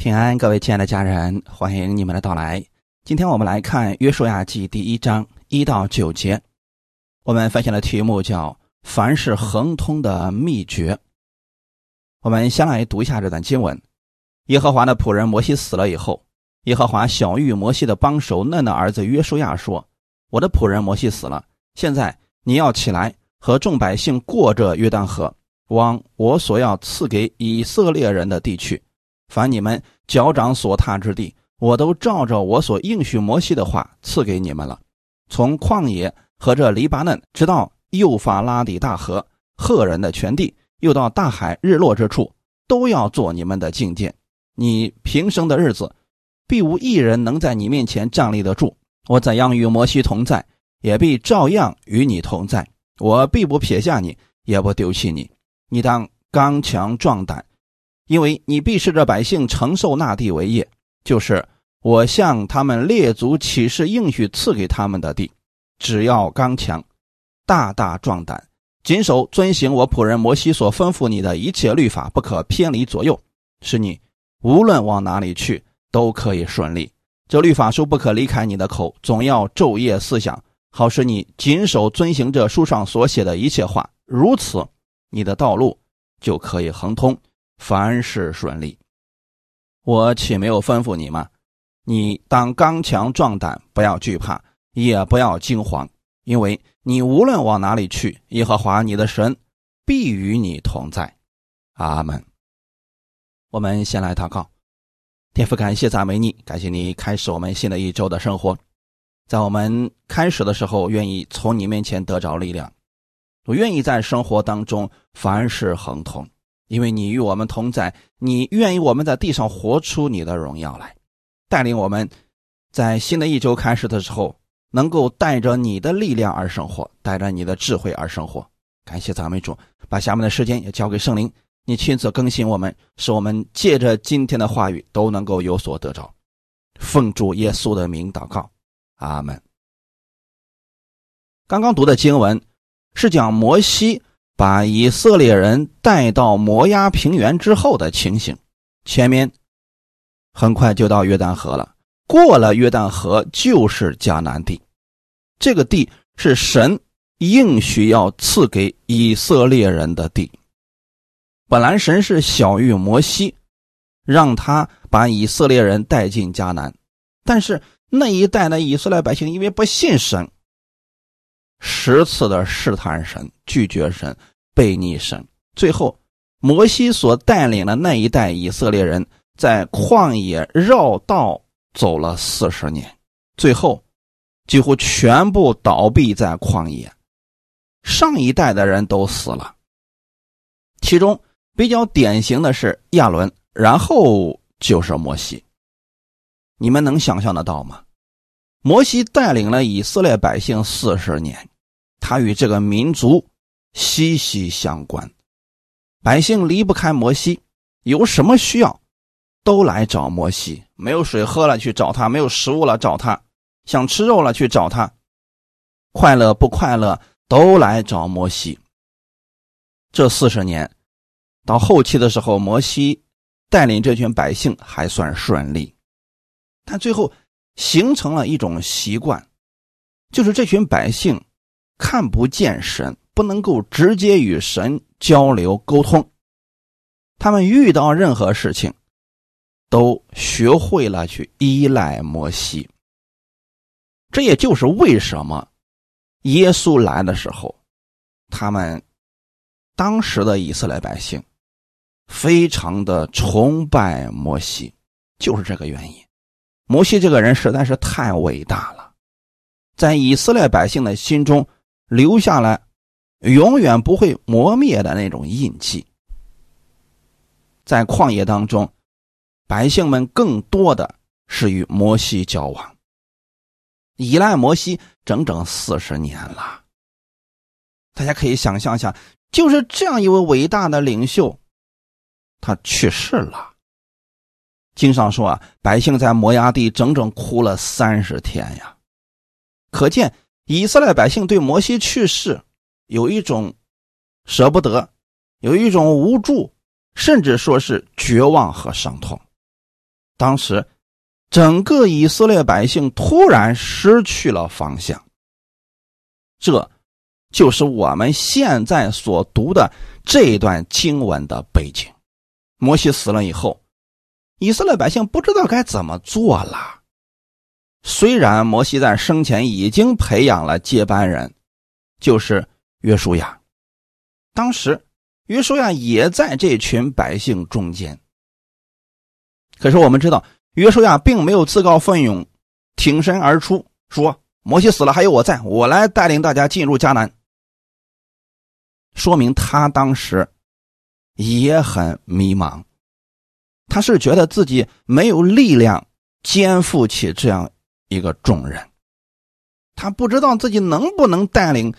平安，各位亲爱的家人，欢迎你们的到来。今天我们来看《约书亚记》第一章一到九节。我们分享的题目叫“凡事亨通的秘诀”。我们先来读一下这段经文：耶和华的仆人摩西死了以后，耶和华小玉摩西的帮手嫩的儿子约书亚说：“我的仆人摩西死了，现在你要起来，和众百姓过这约旦河，往我所要赐给以色列人的地去。”凡你们脚掌所踏之地，我都照着我所应许摩西的话赐给你们了。从旷野和这黎巴嫩，直到幼发拉底大河、赫人的全地，又到大海日落之处，都要做你们的境界。你平生的日子，必无一人能在你面前站立得住。我怎样与摩西同在，也必照样与你同在。我必不撇下你，也不丢弃你。你当刚强壮胆。因为你必是这百姓承受那地为业，就是我向他们列祖起誓应许赐给他们的地。只要刚强，大大壮胆，谨守遵行我仆人摩西所吩咐你的一切律法，不可偏离左右，使你无论往哪里去都可以顺利。这律法书不可离开你的口，总要昼夜思想，好使你谨守遵行这书上所写的一切话。如此，你的道路就可以亨通。凡事顺利，我岂没有吩咐你吗？你当刚强壮胆，不要惧怕，也不要惊慌，因为你无论往哪里去，耶和华你的神必与你同在。阿门。我们先来祷告，天父，感谢赞美你，感谢你开始我们新的一周的生活。在我们开始的时候，愿意从你面前得着力量，我愿意在生活当中凡事亨通。因为你与我们同在，你愿意我们在地上活出你的荣耀来，带领我们，在新的一周开始的时候，能够带着你的力量而生活，带着你的智慧而生活。感谢赞美主，把下面的时间也交给圣灵，你亲自更新我们，使我们借着今天的话语都能够有所得着。奉主耶稣的名祷告，阿门。刚刚读的经文是讲摩西。把以色列人带到摩押平原之后的情形，前面很快就到约旦河了。过了约旦河就是迦南地，这个地是神应许要赐给以色列人的地。本来神是小谕摩西，让他把以色列人带进迦南，但是那一代的以色列百姓因为不信神，十次的试探神，拒绝神。背逆神，最后摩西所带领的那一代以色列人在旷野绕道走了四十年，最后几乎全部倒闭在旷野。上一代的人都死了，其中比较典型的是亚伦，然后就是摩西。你们能想象得到吗？摩西带领了以色列百姓四十年，他与这个民族。息息相关，百姓离不开摩西，有什么需要，都来找摩西。没有水喝了去找他，没有食物了找他，想吃肉了去找他，快乐不快乐都来找摩西。这四十年，到后期的时候，摩西带领这群百姓还算顺利，但最后形成了一种习惯，就是这群百姓看不见神。不能够直接与神交流沟通，他们遇到任何事情，都学会了去依赖摩西。这也就是为什么耶稣来的时候，他们当时的以色列百姓非常的崇拜摩西，就是这个原因。摩西这个人实在是太伟大了，在以色列百姓的心中留下来。永远不会磨灭的那种印记，在旷野当中，百姓们更多的是与摩西交往，依赖摩西整整四十年了。大家可以想象一下，就是这样一位伟大的领袖，他去世了。经上说啊，百姓在摩崖地整整哭了三十天呀，可见以色列百姓对摩西去世。有一种舍不得，有一种无助，甚至说是绝望和伤痛。当时整个以色列百姓突然失去了方向。这，就是我们现在所读的这段经文的背景。摩西死了以后，以色列百姓不知道该怎么做了。虽然摩西在生前已经培养了接班人，就是约书亚，当时约书亚也在这群百姓中间。可是我们知道，约书亚并没有自告奋勇挺身而出，说摩西死了还有我在，我来带领大家进入迦南。说明他当时也很迷茫，他是觉得自己没有力量肩负起这样。一个重任，他不知道自己能不能带领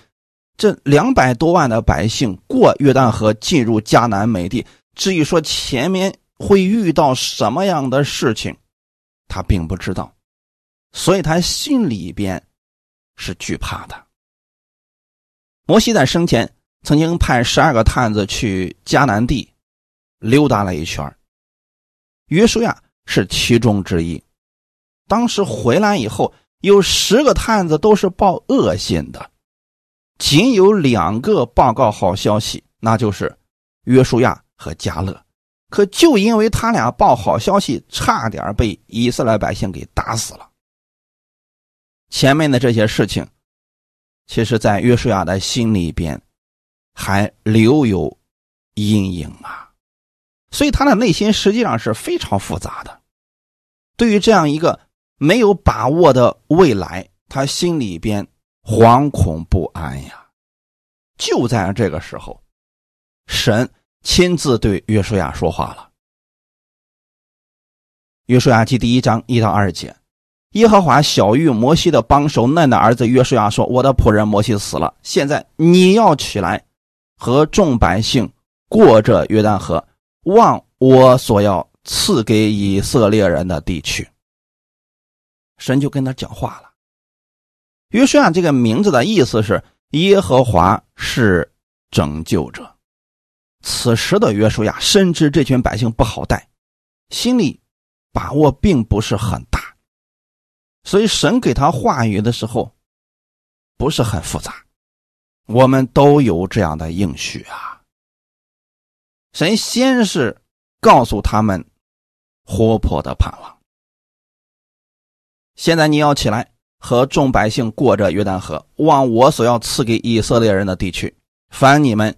这两百多万的百姓过约旦河，进入迦南美地。至于说前面会遇到什么样的事情，他并不知道，所以他心里边是惧怕的。摩西在生前曾经派十二个探子去迦南地溜达了一圈，约书亚是其中之一。当时回来以后，有十个探子都是报恶信的，仅有两个报告好消息，那就是约书亚和加勒。可就因为他俩报好消息，差点被以色列百姓给打死了。前面的这些事情，其实在约书亚的心里边还留有阴影啊，所以他的内心实际上是非常复杂的。对于这样一个。没有把握的未来，他心里边惶恐不安呀。就在这个时候，神亲自对约书亚说话了。约书亚记第一章一到二节，耶和华小玉摩西的帮手嫩的儿子约书亚说：“我的仆人摩西死了，现在你要起来，和众百姓过这约旦河，往我所要赐给以色列人的地区。”神就跟他讲话了。约书亚这个名字的意思是耶和华是拯救者。此时的约书亚深知这群百姓不好带，心里把握并不是很大，所以神给他话语的时候不是很复杂。我们都有这样的应许啊。神先是告诉他们活泼的盼望。现在你要起来，和众百姓过着约旦河，往我所要赐给以色列人的地区。凡你们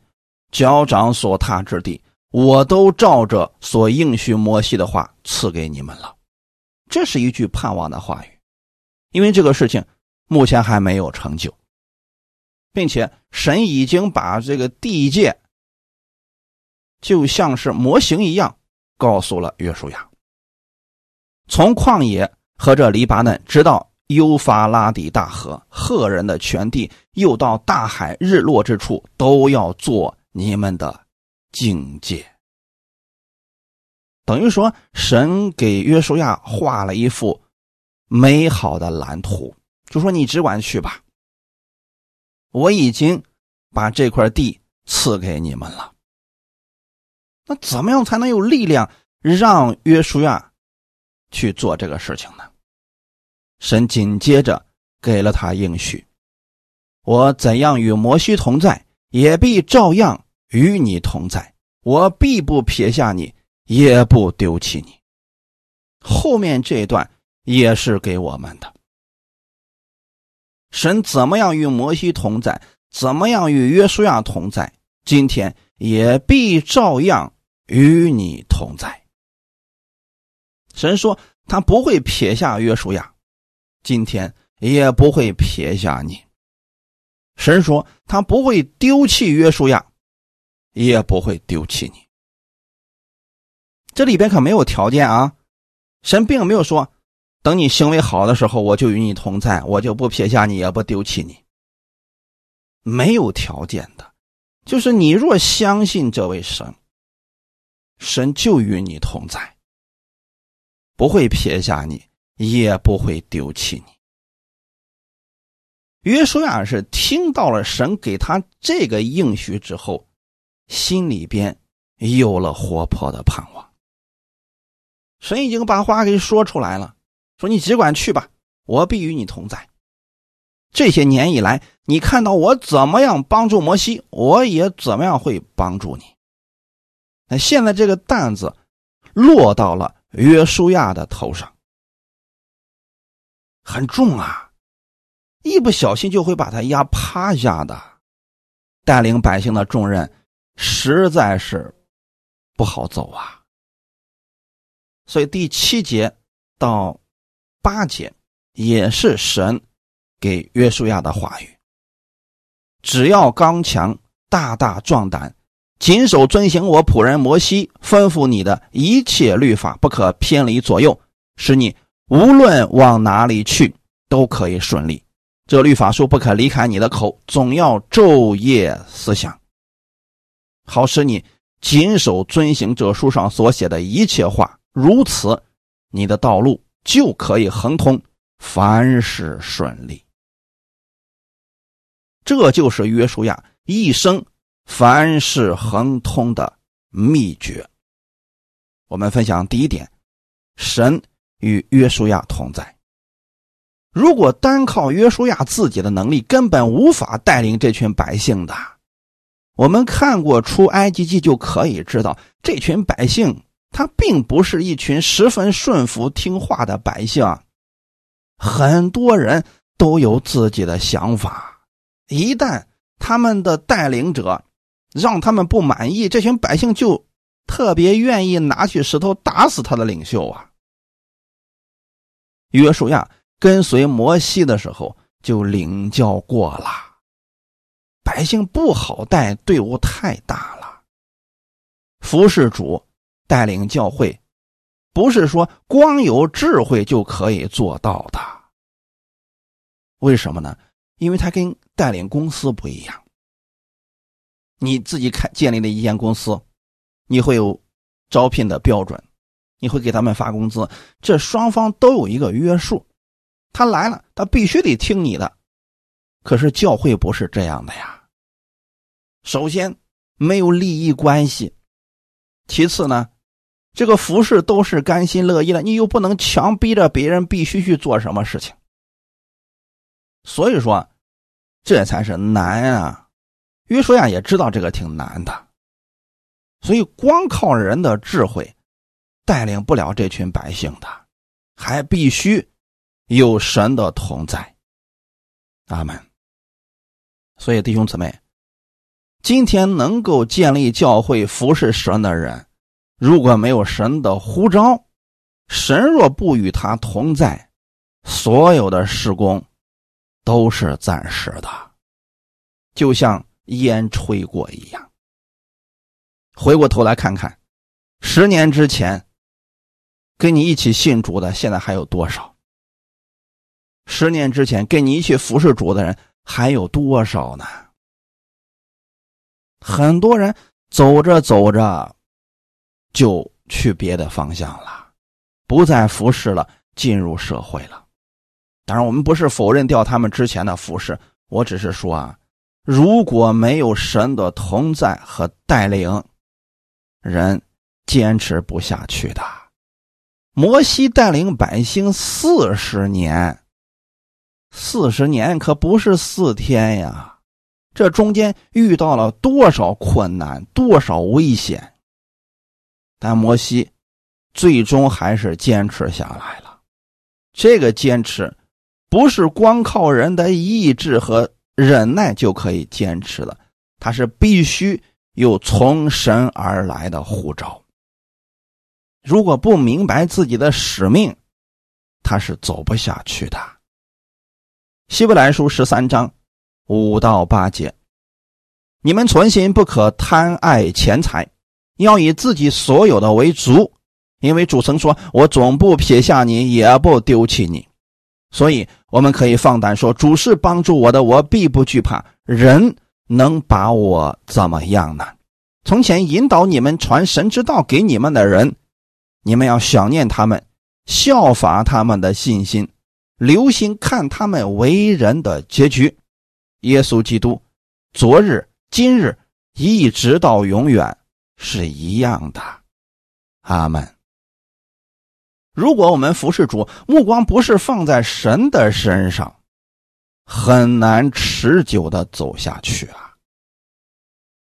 脚掌所踏之地，我都照着所应许摩西的话赐给你们了。这是一句盼望的话语，因为这个事情目前还没有成就，并且神已经把这个地界就像是模型一样告诉了约书亚，从旷野。和这黎巴嫩，直到幼发拉底大河，赫人的全地，又到大海日落之处，都要做你们的境界。等于说，神给约书亚画了一幅美好的蓝图，就说你只管去吧。我已经把这块地赐给你们了。那怎么样才能有力量让约书亚去做这个事情呢？神紧接着给了他应许：“我怎样与摩西同在，也必照样与你同在。我必不撇下你，也不丢弃你。”后面这一段也是给我们的。神怎么样与摩西同在，怎么样与约书亚同在，今天也必照样与你同在。神说他不会撇下约书亚。今天也不会撇下你。神说他不会丢弃约书亚，也不会丢弃你。这里边可没有条件啊，神并没有说等你行为好的时候我就与你同在，我就不撇下你，也不丢弃你。没有条件的，就是你若相信这位神，神就与你同在，不会撇下你。也不会丢弃你。约书亚是听到了神给他这个应许之后，心里边有了活泼的盼望。神已经把话给说出来了，说你只管去吧，我必与你同在。这些年以来，你看到我怎么样帮助摩西，我也怎么样会帮助你。那现在这个担子落到了约书亚的头上，很重啊，一不小心就会把他压趴下的。带领百姓的重任实在是不好走啊。所以第七节到八节也是神给约书亚的话语：只要刚强、大大壮胆，谨守遵行我仆人摩西吩咐你的一切律法，不可偏离左右，使你无论往哪里去都可以顺利。这律法书不可离开你的口，总要昼夜思想，好使你谨守遵行这书上所写的一切话。如此，你的道路就可以亨通，凡事顺利。这就是约书亚一生凡事亨通的秘诀。我们分享第一点：神与约书亚同在。如果单靠约书亚自己的能力，根本无法带领这群百姓的。我们看过出埃及记就可以知道，这群百姓。他并不是一群十分顺服听话的百姓，很多人都有自己的想法。一旦他们的带领者让他们不满意，这群百姓就特别愿意拿起石头打死他的领袖啊。约书亚跟随摩西的时候就领教过了，百姓不好带，队伍太大了，服侍主。带领教会，不是说光有智慧就可以做到的。为什么呢？因为他跟带领公司不一样。你自己开建立的一间公司，你会有招聘的标准，你会给他们发工资，这双方都有一个约束。他来了，他必须得听你的。可是教会不是这样的呀。首先没有利益关系，其次呢。这个服饰都是甘心乐意的，你又不能强逼着别人必须去做什么事情。所以说，这才是难啊！约书亚也知道这个挺难的，所以光靠人的智慧带领不了这群百姓的，还必须有神的同在。阿门。所以弟兄姊妹，今天能够建立教会、服侍神的人。如果没有神的呼召，神若不与他同在，所有的施工都是暂时的，就像烟吹过一样。回过头来看看，十年之前跟你一起信主的，现在还有多少？十年之前跟你一起服侍主的人还有多少呢？很多人走着走着。就去别的方向了，不再服侍了，进入社会了。当然，我们不是否认掉他们之前的服侍，我只是说啊，如果没有神的同在和带领，人坚持不下去的。摩西带领百姓四十年，四十年可不是四天呀，这中间遇到了多少困难，多少危险。但摩西最终还是坚持下来了。这个坚持不是光靠人的意志和忍耐就可以坚持的，他是必须有从神而来的护照。如果不明白自己的使命，他是走不下去的。希伯来书十三章五到八节：你们存心不可贪爱钱财。要以自己所有的为足，因为主曾说：“我总不撇下你，也不丢弃你。”所以我们可以放胆说：“主是帮助我的，我必不惧怕。人能把我怎么样呢？”从前引导你们传神之道给你们的人，你们要想念他们，效法他们的信心，留心看他们为人的结局。耶稣基督，昨日、今日，一直到永远。是一样的，阿门。如果我们服侍主，目光不是放在神的身上，很难持久的走下去啊。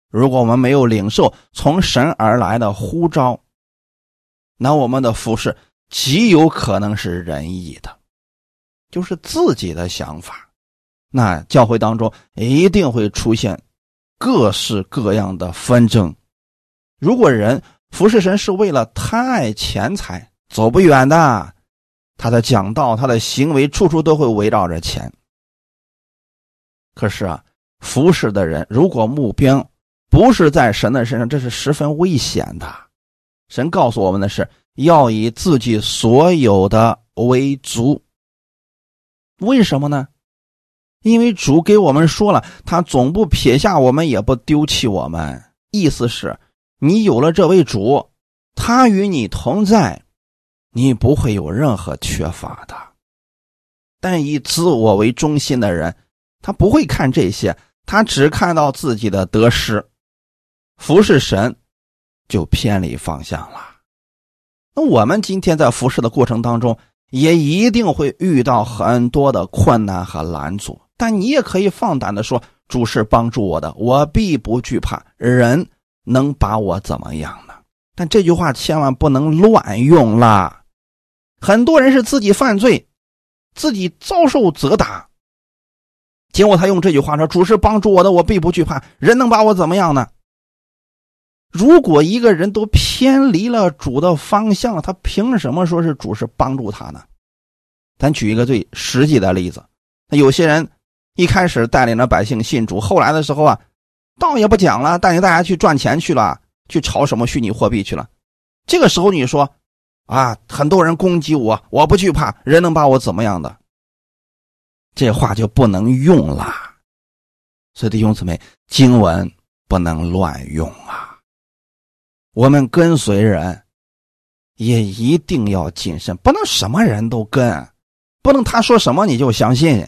如果我们没有领受从神而来的呼召，那我们的服侍极有可能是仁义的，就是自己的想法。那教会当中一定会出现各式各样的纷争。如果人服侍神是为了贪爱钱财，走不远的。他的讲道，他的行为，处处都会围绕着钱。可是啊，服侍的人如果目标不是在神的身上，这是十分危险的。神告诉我们的是要以自己所有的为足。为什么呢？因为主给我们说了，他总不撇下我们，也不丢弃我们。意思是，你有了这位主，他与你同在，你不会有任何缺乏的。但以自我为中心的人，他不会看这些，他只看到自己的得失，服侍神就偏离方向了。那我们今天在服侍的过程当中，也一定会遇到很多的困难和拦阻。但你也可以放胆的说：“主是帮助我的，我必不惧怕。人能把我怎么样呢？”但这句话千万不能乱用啦。很多人是自己犯罪，自己遭受责打，结果他用这句话说：“主是帮助我的，我必不惧怕。人能把我怎么样呢？”如果一个人都偏离了主的方向了，他凭什么说是主是帮助他呢？咱举一个最实际的例子，有些人。一开始带领着百姓信主，后来的时候啊，道也不讲了，带领大家去赚钱去了，去炒什么虚拟货币去了。这个时候你说，啊，很多人攻击我，我不惧怕，人能把我怎么样的？这话就不能用了。所以弟兄姊妹，经文不能乱用啊。我们跟随人，也一定要谨慎，不能什么人都跟，不能他说什么你就相信。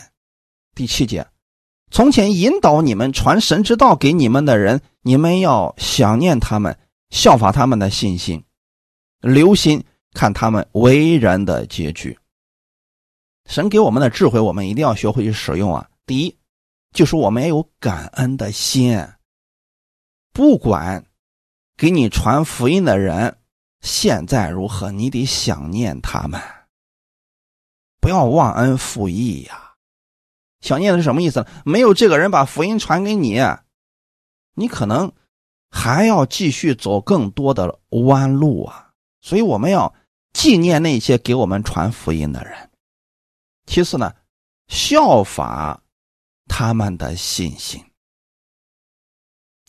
第七节，从前引导你们传神之道给你们的人，你们要想念他们，效法他们的信心，留心看他们为人的结局。神给我们的智慧，我们一定要学会去使用啊！第一，就是我们要有感恩的心，不管给你传福音的人现在如何，你得想念他们，不要忘恩负义呀。想念的是什么意思呢？没有这个人把福音传给你，你可能还要继续走更多的弯路啊！所以我们要纪念那些给我们传福音的人。其次呢，效法他们的信心。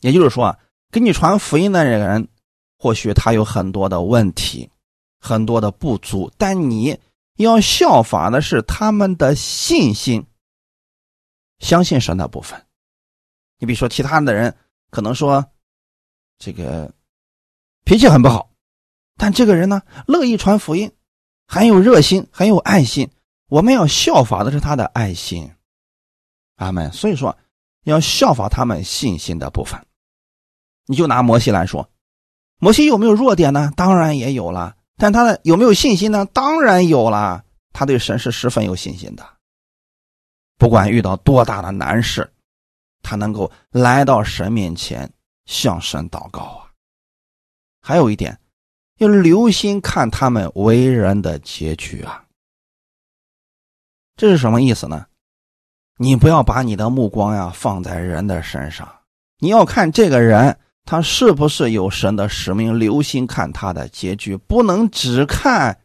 也就是说啊，给你传福音的人，或许他有很多的问题，很多的不足，但你要效法的是他们的信心。相信神的部分，你比如说，其他的人可能说，这个脾气很不好，但这个人呢，乐意传福音，很有热心，很有爱心。我们要效法的是他的爱心，阿门。所以说，要效法他们信心的部分。你就拿摩西来说，摩西有没有弱点呢？当然也有了。但他的有没有信心呢？当然有了。他对神是十分有信心的。不管遇到多大的难事，他能够来到神面前向神祷告啊。还有一点，要留心看他们为人的结局啊。这是什么意思呢？你不要把你的目光呀放在人的身上，你要看这个人他是不是有神的使命，留心看他的结局，不能只看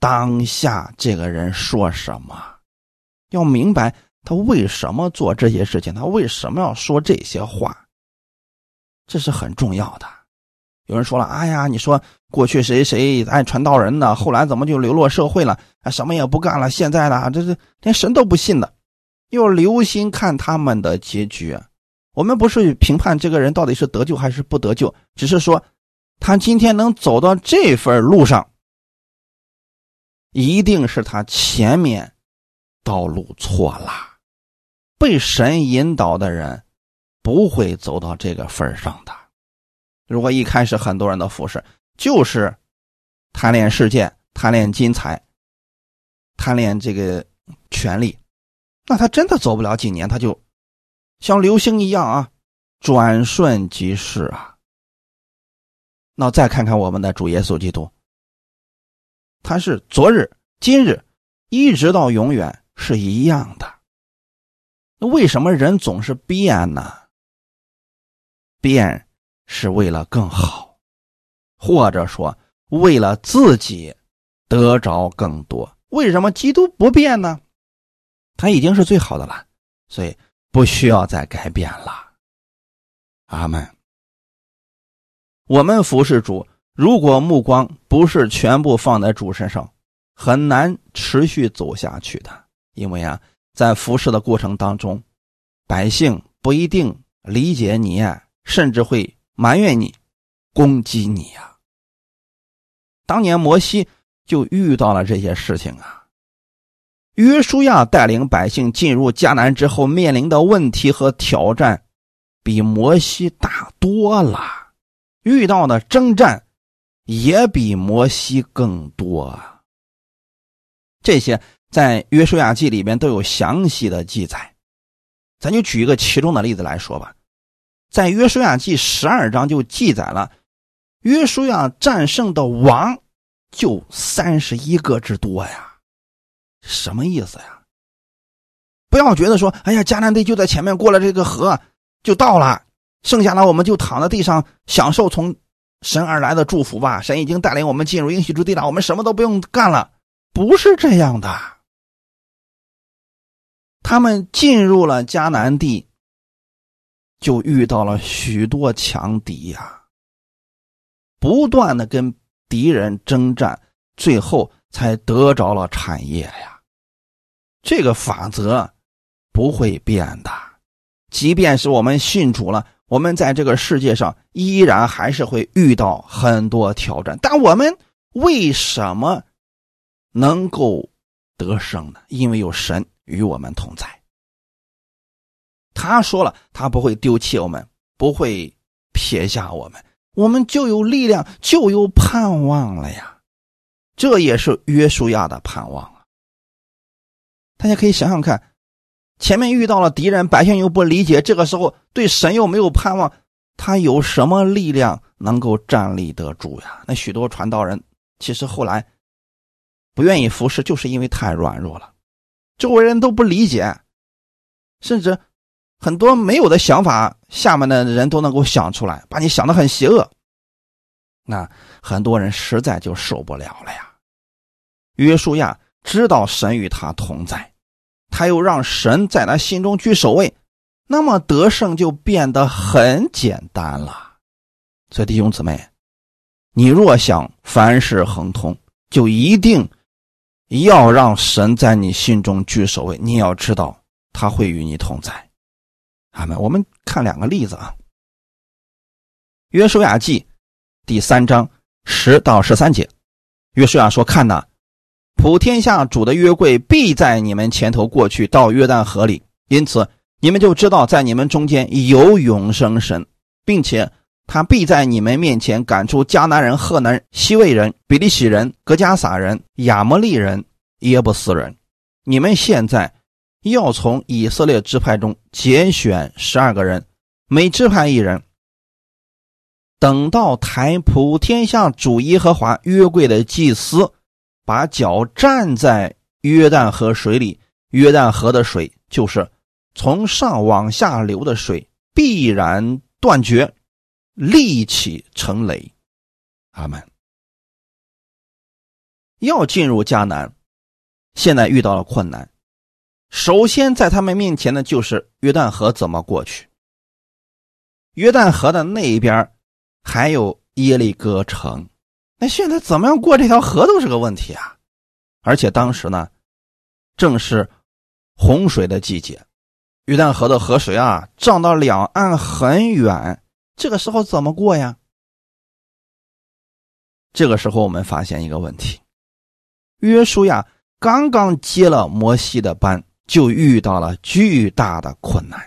当下这个人说什么。要明白他为什么做这些事情，他为什么要说这些话，这是很重要的。有人说了：“哎呀，你说过去谁谁爱传道人呢？后来怎么就流落社会了？啊，什么也不干了？现在呢，这是连神都不信的。”要留心看他们的结局。我们不是评判这个人到底是得救还是不得救，只是说他今天能走到这份路上，一定是他前面。道路错了，被神引导的人不会走到这个份上的。如果一开始很多人的服侍就是贪恋世界、贪恋金财，贪恋这个权利，那他真的走不了几年，他就像流星一样啊，转瞬即逝啊。那再看看我们的主耶稣基督，他是昨日、今日，一直到永远是一样的。那为什么人总是变呢？变是为了更好，或者说为了自己得着更多。为什么基督不变呢？他已经是最好的了，所以不需要再改变了。阿门。我们服侍主，如果目光不是全部放在主身上，很难持续走下去的。因为啊，在服侍的过程当中，百姓不一定理解你，甚至会埋怨你、攻击你呀。当年摩西就遇到了这些事情啊。约书亚带领百姓进入迦南之后，面临的问题和挑战比摩西大多了，遇到的征战也比摩西更多啊。这些在约书亚记里面都有详细的记载，咱就举一个其中的例子来说吧，在约书亚记十二章就记载了，约书亚战胜的王就三十一个之多呀。什么意思呀？不要觉得说，哎呀，迦南地就在前面，过了这个河就到了，剩下的我们就躺在地上享受从神而来的祝福吧。神已经带领我们进入应许之地了，我们什么都不用干了。不是这样的，他们进入了迦南地，就遇到了许多强敌呀，不断的跟敌人征战，最后才得着了产业呀。这个法则不会变的，即便是我们信主了，我们在这个世界上依然还是会遇到很多挑战。但我们为什么能够得胜呢？因为有神与我们同在。他说了，他不会丢弃我们，不会撇下我们，我们就有力量，就有盼望了呀。这也是约书亚的盼望。大家可以想想看，前面遇到了敌人，百姓又不理解，这个时候对神又没有盼望，他有什么力量能够站立得住呀？那许多传道人其实后来不愿意服侍，就是因为太软弱了，周围人都不理解，甚至很多没有的想法，下面的人都能够想出来，把你想的很邪恶，那很多人实在就受不了了呀。约书亚。知道神与他同在，他又让神在他心中居首位，那么得胜就变得很简单了。所以弟兄姊妹，你若想凡事亨通，就一定要让神在你心中居首位。你要知道他会与你同在。阿门。我们看两个例子啊，《约书亚记》第三章十到十三节，约书亚说：“看呐。”普天下主的约柜必在你们前头过去到约旦河里，因此你们就知道在你们中间有永生神，并且他必在你们面前赶出迦南人、赫南、西魏人、比利洗人、格加撒人、亚摩利人、耶布斯人。你们现在要从以色列支派中拣选十二个人，每支派一人。等到抬普天下主耶和华约柜的祭司。把脚站在约旦河水里，约旦河的水就是从上往下流的水，必然断绝，立起成雷。阿门。要进入迦南，现在遇到了困难。首先在他们面前的就是约旦河怎么过去？约旦河的那一边还有耶利哥城。那现在怎么样过这条河都是个问题啊！而且当时呢，正是洪水的季节，约旦河的河水啊涨到两岸很远，这个时候怎么过呀？这个时候我们发现一个问题：约书亚刚刚接了摩西的班，就遇到了巨大的困难。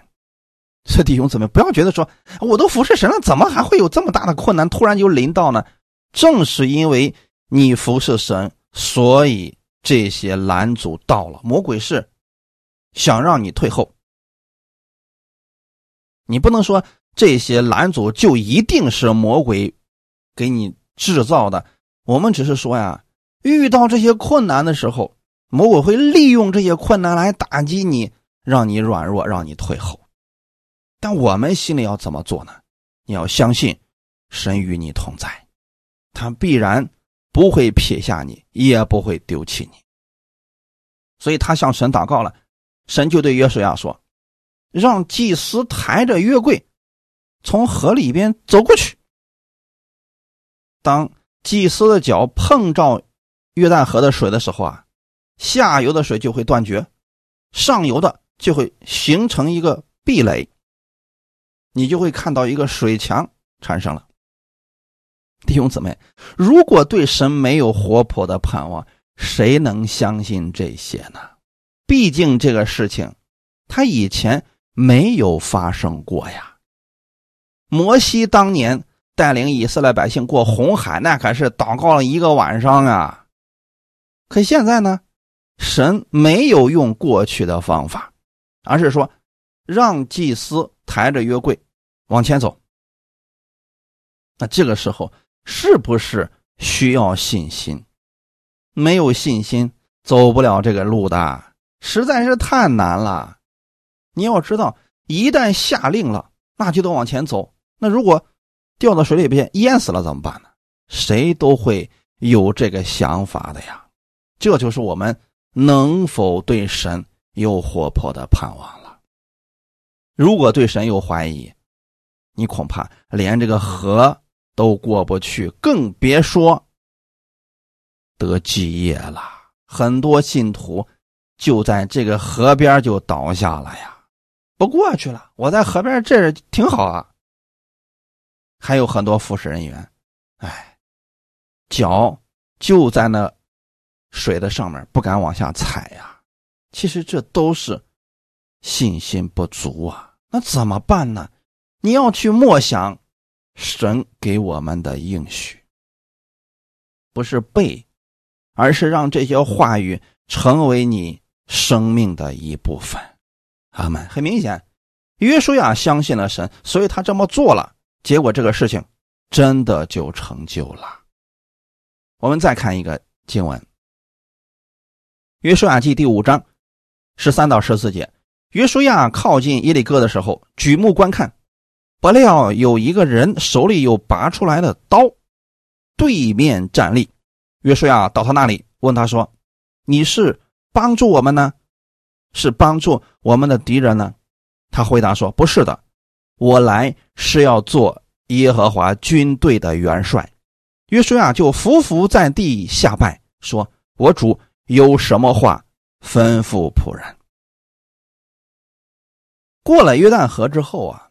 所以弟兄姊妹，不要觉得说我都服侍神了，怎么还会有这么大的困难突然就临到呢？正是因为你服侍神，所以这些拦阻到了。魔鬼是想让你退后，你不能说这些拦阻就一定是魔鬼给你制造的。我们只是说呀，遇到这些困难的时候，魔鬼会利用这些困难来打击你，让你软弱，让你退后。但我们心里要怎么做呢？你要相信神与你同在，他必然不会撇下你，也不会丢弃你。所以他向神祷告了，神就对约书亚说：“让祭司抬着约柜从河里边走过去。当祭司的脚碰着约旦河的水的时候啊，下游的水就会断绝，上游的就会形成一个壁垒。”你就会看到一个水墙产生了。弟兄姊妹，如果对神没有活泼的盼望，谁能相信这些呢？毕竟这个事情，他以前没有发生过呀。摩西当年带领以色列百姓过红海，那可是祷告了一个晚上啊。可现在呢，神没有用过去的方法，而是说让祭司抬着约柜。往前走，那这个时候是不是需要信心？没有信心走不了这个路的，实在是太难了。你要知道，一旦下令了，那就得往前走。那如果掉到水里边淹死了怎么办呢？谁都会有这个想法的呀。这就是我们能否对神有活泼的盼望了。如果对神有怀疑，你恐怕连这个河都过不去，更别说得基业了。很多信徒就在这个河边就倒下了呀，不过去了。我在河边这挺好啊。还有很多服侍人员，哎，脚就在那水的上面，不敢往下踩呀。其实这都是信心不足啊。那怎么办呢？你要去默想神给我们的应许，不是背，而是让这些话语成为你生命的一部分。阿门。很明显，约书亚相信了神，所以他这么做了，结果这个事情真的就成就了。我们再看一个经文，《约书亚记》第五章十三到十四节。约书亚靠近耶利哥的时候，举目观看。不料有一个人手里有拔出来的刀，对面站立。约书亚到他那里，问他说：“你是帮助我们呢，是帮助我们的敌人呢？”他回答说：“不是的，我来是要做耶和华军队的元帅。”约书亚就伏伏在地下拜，说：“我主有什么话吩咐仆人？”过了约旦河之后啊。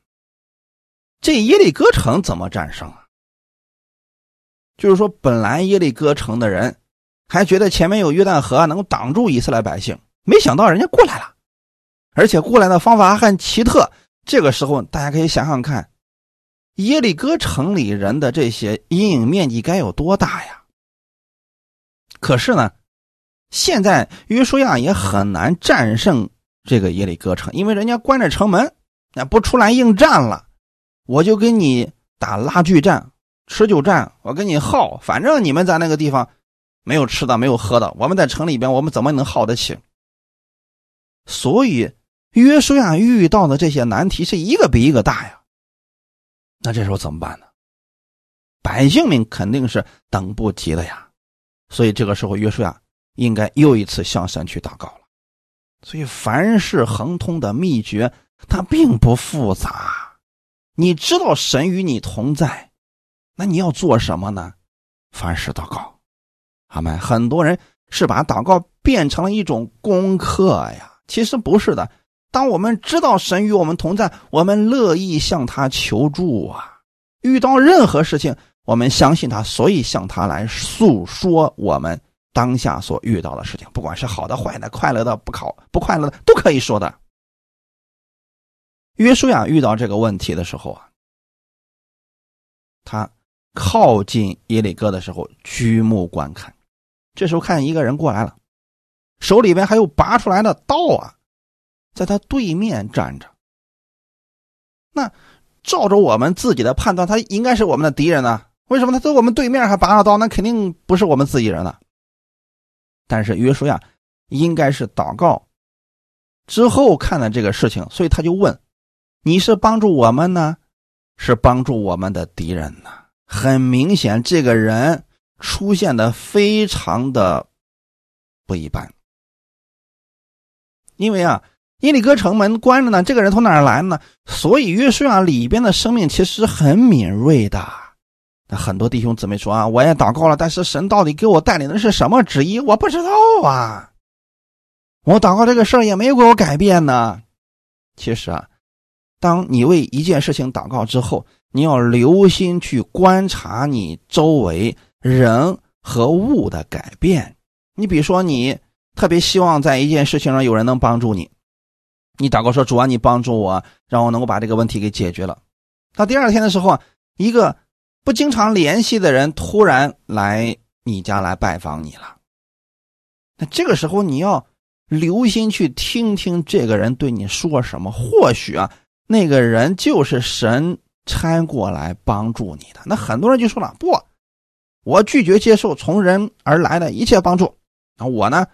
这耶利哥城怎么战胜啊？就是说，本来耶利哥城的人还觉得前面有约旦河能挡住以色列百姓，没想到人家过来了，而且过来的方法很奇特。这个时候，大家可以想想看，耶利哥城里人的这些阴影面积该有多大呀？可是呢，现在约书亚也很难战胜这个耶利哥城，因为人家关着城门，那不出来应战了。我就跟你打拉锯战、持久战，我跟你耗，反正你们在那个地方没有吃的、没有喝的，我们在城里边，我们怎么能耗得起？所以约书亚遇到的这些难题是一个比一个大呀。那这时候怎么办呢？百姓们肯定是等不及了呀。所以这个时候约书亚应该又一次向神去祷告了。所以凡事亨通的秘诀，它并不复杂。你知道神与你同在，那你要做什么呢？凡事祷告，阿门。很多人是把祷告变成了一种功课呀，其实不是的。当我们知道神与我们同在，我们乐意向他求助啊。遇到任何事情，我们相信他，所以向他来诉说我们当下所遇到的事情，不管是好的、坏的、快乐的、不考不快乐的，都可以说的。约书亚遇到这个问题的时候啊，他靠近耶利哥的时候，举目观看，这时候看见一个人过来了，手里边还有拔出来的刀啊，在他对面站着。那照着我们自己的判断，他应该是我们的敌人呢？为什么他在我们对面还拔了刀？那肯定不是我们自己人了。但是约书亚应该是祷告之后看了这个事情，所以他就问：“你是帮助我们呢，是帮助我们的敌人呢？”很明显，这个人出现的非常的不一般，因为啊，耶利哥城门关着呢，这个人从哪儿来呢？所以约书亚里边的生命其实很敏锐的。那很多弟兄姊妹说啊，我也祷告了，但是神到底给我带领的是什么旨意？我不知道啊。我祷告这个事儿也没有给我改变呢。其实啊，当你为一件事情祷告之后，你要留心去观察你周围人和物的改变。你比如说，你特别希望在一件事情上有人能帮助你，你祷告说：“主啊，你帮助我，让我能够把这个问题给解决了。”到第二天的时候啊，一个不经常联系的人突然来你家来拜访你了。那这个时候你要留心去听听这个人对你说什么，或许啊，那个人就是神。掺过来帮助你的那很多人就说了不，我拒绝接受从人而来的一切帮助啊！我呢，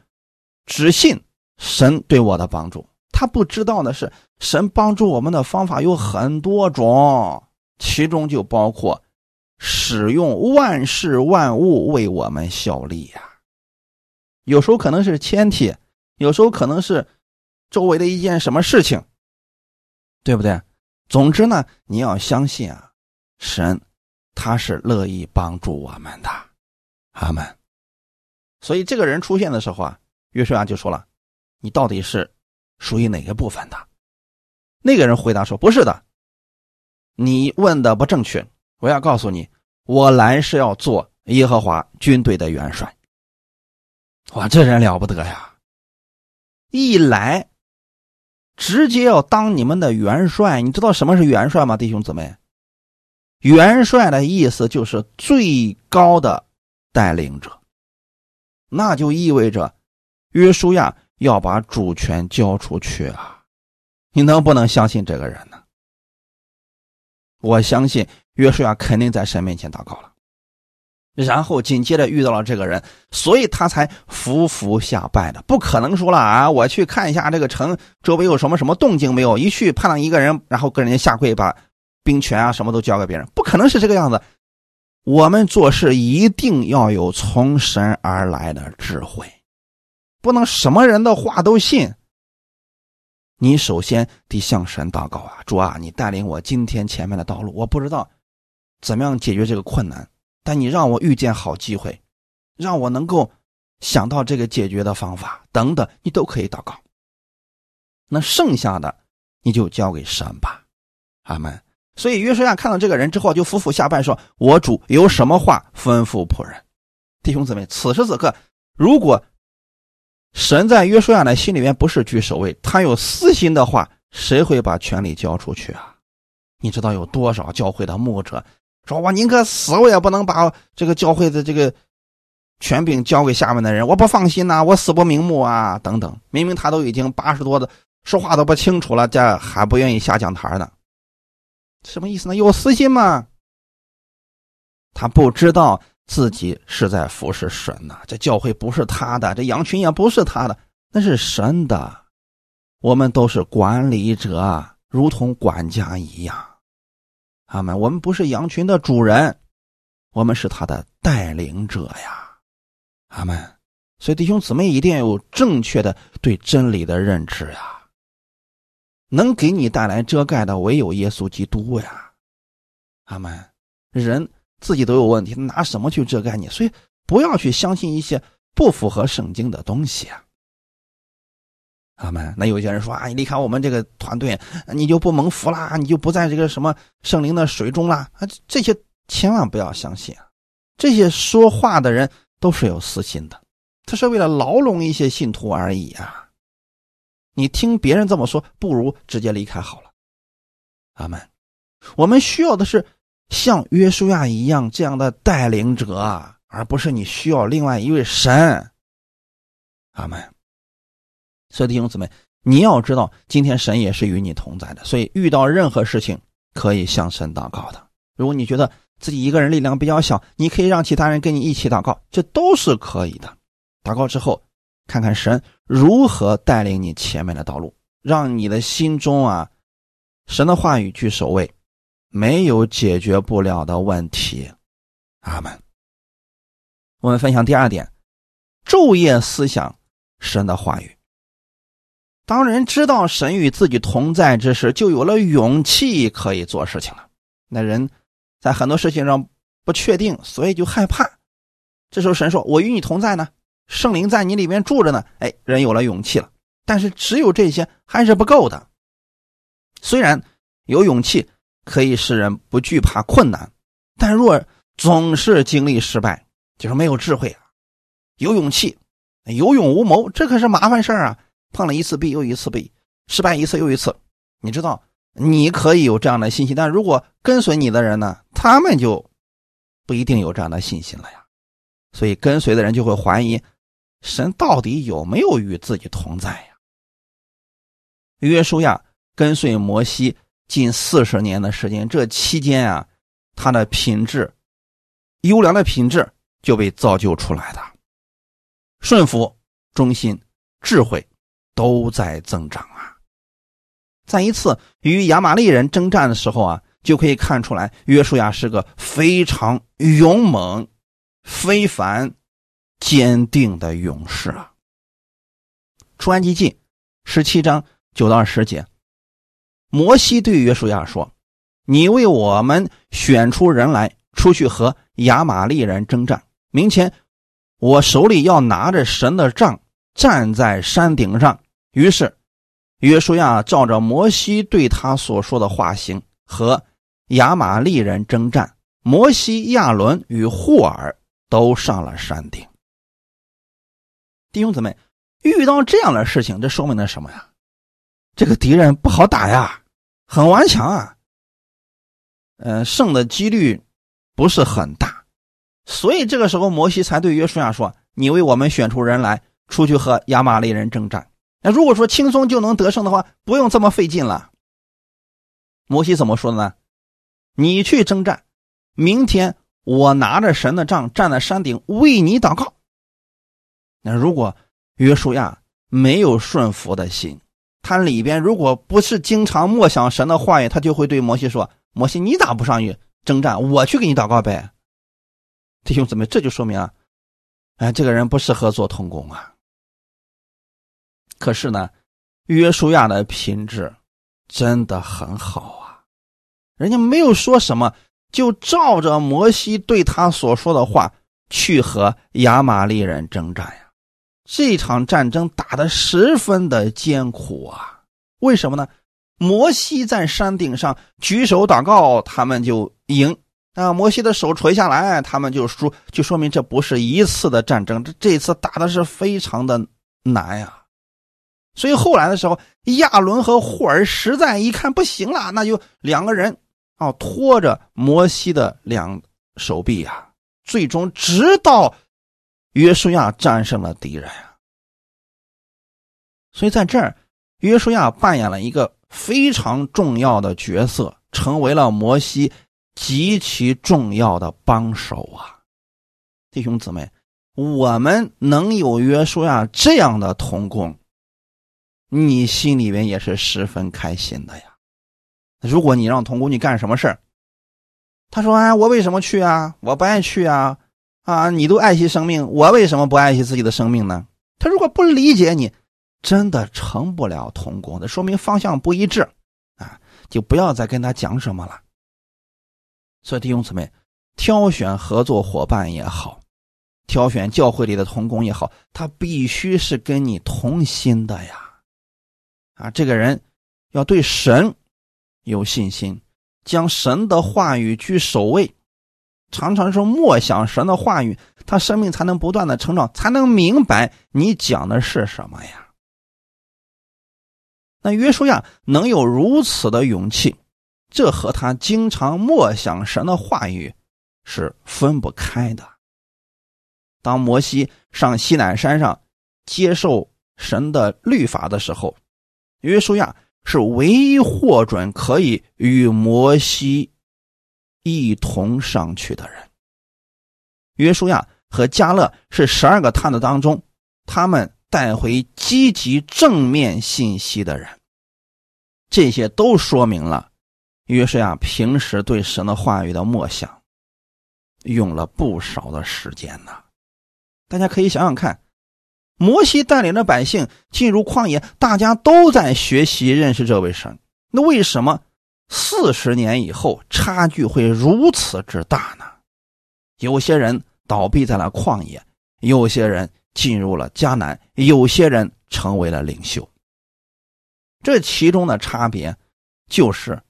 只信神对我的帮助。他不知道的是，神帮助我们的方法有很多种，其中就包括使用万事万物为我们效力呀。有时候可能是天体，有时候可能是周围的一件什么事情，对不对？总之呢，你要相信啊，神他是乐意帮助我们的，阿门。所以这个人出现的时候啊，约书亚就说了：“你到底是属于哪个部分的？”那个人回答说：“不是的，你问的不正确。我要告诉你，我来是要做耶和华军队的元帅。”哇，这人了不得呀！一来。直接要当你们的元帅，你知道什么是元帅吗，弟兄姊妹？元帅的意思就是最高的带领者，那就意味着约书亚要把主权交出去啊！你能不能相信这个人呢？我相信约书亚肯定在神面前祷告了。然后紧接着遇到了这个人，所以他才伏伏下拜的。不可能说了啊，我去看一下这个城周围有什么什么动静没有？一去判了一个人，然后跟人家下跪，把兵权啊什么都交给别人，不可能是这个样子。我们做事一定要有从神而来的智慧，不能什么人的话都信。你首先得向神祷告啊，主啊，你带领我今天前面的道路，我不知道怎么样解决这个困难。但你让我遇见好机会，让我能够想到这个解决的方法等等，你都可以祷告。那剩下的你就交给神吧，阿门。所以约书亚看到这个人之后，就夫妇下拜说：“我主有什么话吩咐仆人？”弟兄姊妹，此时此刻，如果神在约书亚的心里面不是居首位，他有私心的话，谁会把权力交出去啊？你知道有多少教会的牧者？说我宁可死，我也不能把这个教会的这个权柄交给下面的人，我不放心呐，我死不瞑目啊，等等。明明他都已经八十多的，说话都不清楚了，这还不愿意下讲台呢？什么意思呢？有私心吗？他不知道自己是在服侍神呐，这教会不是他的，这羊群也不是他的，那是神的。我们都是管理者，如同管家一样。阿门。我们不是羊群的主人，我们是他的带领者呀。阿门。所以弟兄姊妹一定要有正确的对真理的认知呀。能给你带来遮盖的唯有耶稣基督呀。阿门。人自己都有问题，拿什么去遮盖你？所以不要去相信一些不符合圣经的东西啊。阿门。那有些人说啊，你离开我们这个团队，你就不蒙福啦，你就不在这个什么圣灵的水中啦啊！这些千万不要相信啊！这些说话的人都是有私心的，他是为了牢笼一些信徒而已啊！你听别人这么说，不如直接离开好了。阿门。我们需要的是像约书亚一样这样的带领者，而不是你需要另外一位神。阿门。所以弟兄姊妹，你要知道，今天神也是与你同在的，所以遇到任何事情可以向神祷告的。如果你觉得自己一个人力量比较小，你可以让其他人跟你一起祷告，这都是可以的。祷告之后，看看神如何带领你前面的道路，让你的心中啊，神的话语去守卫，没有解决不了的问题。阿门。我们分享第二点，昼夜思想神的话语。当人知道神与自己同在之时，就有了勇气可以做事情了。那人在很多事情上不确定，所以就害怕。这时候神说：“我与你同在呢，圣灵在你里面住着呢。”哎，人有了勇气了。但是只有这些还是不够的。虽然有勇气可以使人不惧怕困难，但若总是经历失败，就是没有智慧啊。有勇气，有勇无谋，这可是麻烦事儿啊。碰了一次壁又一次壁，失败一次又一次。你知道，你可以有这样的信心，但如果跟随你的人呢，他们就不一定有这样的信心了呀。所以跟随的人就会怀疑，神到底有没有与自己同在呀？约书亚跟随摩西近四十年的时间，这期间啊，他的品质，优良的品质就被造就出来的，顺服、忠心、智慧。都在增长啊！在一次与亚玛力人征战的时候啊，就可以看出来，约书亚是个非常勇猛、非凡、坚定的勇士啊。出埃及记十七章九到十节，摩西对约书亚说：“你为我们选出人来，出去和亚玛力人征战。明天我手里要拿着神的杖，站在山顶上。”于是，约书亚照着摩西对他所说的话行，和亚玛利人征战。摩西、亚伦与霍尔都上了山顶。弟兄姊妹，遇到这样的事情，这说明了什么呀？这个敌人不好打呀，很顽强啊。嗯，胜的几率不是很大，所以这个时候摩西才对约书亚说：“你为我们选出人来，出去和亚玛利人征战。”那如果说轻松就能得胜的话，不用这么费劲了。摩西怎么说的呢？你去征战，明天我拿着神的杖站在山顶为你祷告。那如果约书亚没有顺服的心，他里边如果不是经常默想神的话语，他就会对摩西说：“摩西，你咋不上去征战？我去给你祷告呗。”弟兄姊妹，这就说明啊，哎，这个人不适合做童工啊。可是呢，约书亚的品质真的很好啊，人家没有说什么，就照着摩西对他所说的话去和亚玛力人征战呀。这场战争打得十分的艰苦啊！为什么呢？摩西在山顶上举手祷告，他们就赢啊；摩西的手垂下来，他们就输，就说明这不是一次的战争，这这次打的是非常的难呀。所以后来的时候，亚伦和霍尔实在一看不行了，那就两个人啊拖着摩西的两手臂呀，最终直到约书亚战胜了敌人啊。所以在这儿，约书亚扮演了一个非常重要的角色，成为了摩西极其重要的帮手啊。弟兄姊妹，我们能有约书亚这样的同工。你心里面也是十分开心的呀。如果你让童工去干什么事儿，他说：“哎，我为什么去啊？我不爱去啊！啊，你都爱惜生命，我为什么不爱惜自己的生命呢？”他如果不理解你，真的成不了童工的，说明方向不一致啊！就不要再跟他讲什么了。所以弟兄姊妹，挑选合作伙伴也好，挑选教会里的童工也好，他必须是跟你同心的呀。啊，这个人要对神有信心，将神的话语居首位，常常说默想神的话语，他生命才能不断的成长，才能明白你讲的是什么呀。那约书亚能有如此的勇气，这和他经常默想神的话语是分不开的。当摩西上西乃山上接受神的律法的时候，约书亚是唯一获准可以与摩西一同上去的人。约书亚和加勒是十二个探子当中，他们带回积极正面信息的人。这些都说明了约书亚平时对神的话语的默想用了不少的时间呢。大家可以想想看，摩西带领着百姓进入旷野，大家都在学习认识这位神。那为什么四十年以后差距会如此之大呢？有些人倒闭在了旷野，有些人进入了迦南，有些人成为了领袖。这其中的差别，就是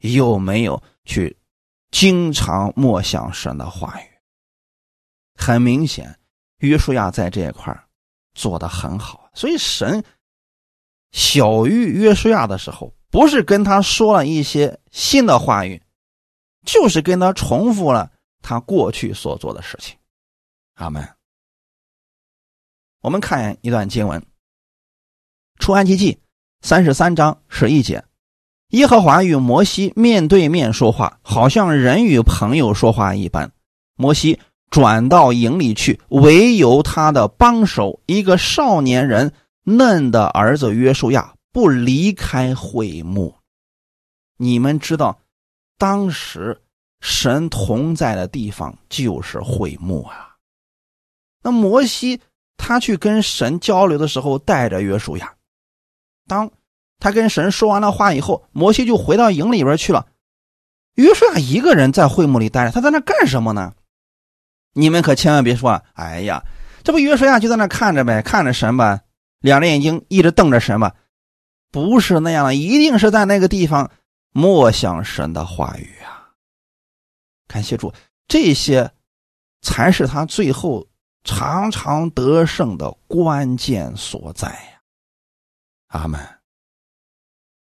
有没有去经常默想神的话语。很明显，约书亚在这一块做的很好，所以神小于约书亚的时候，不是跟他说了一些新的话语，就是跟他重复了。他过去所做的事情，阿门。我们看一段经文，《出埃及记》三十三章十一节：耶和华与摩西面对面说话，好像人与朋友说话一般。摩西转到营里去，唯有他的帮手一个少年人嫩的儿子约书亚不离开会幕。你们知道，当时。神同在的地方就是会幕啊。那摩西他去跟神交流的时候，带着约书亚。当他跟神说完了话以后，摩西就回到营里边去了。约书亚一个人在会幕里待着，他在那干什么呢？你们可千万别说，哎呀，这不约书亚就在那看着呗，看着神吧，两只眼睛一直瞪着神吧，不是那样的，一定是在那个地方默想神的话语啊。感谢主，这些才是他最后常常得胜的关键所在呀！阿门。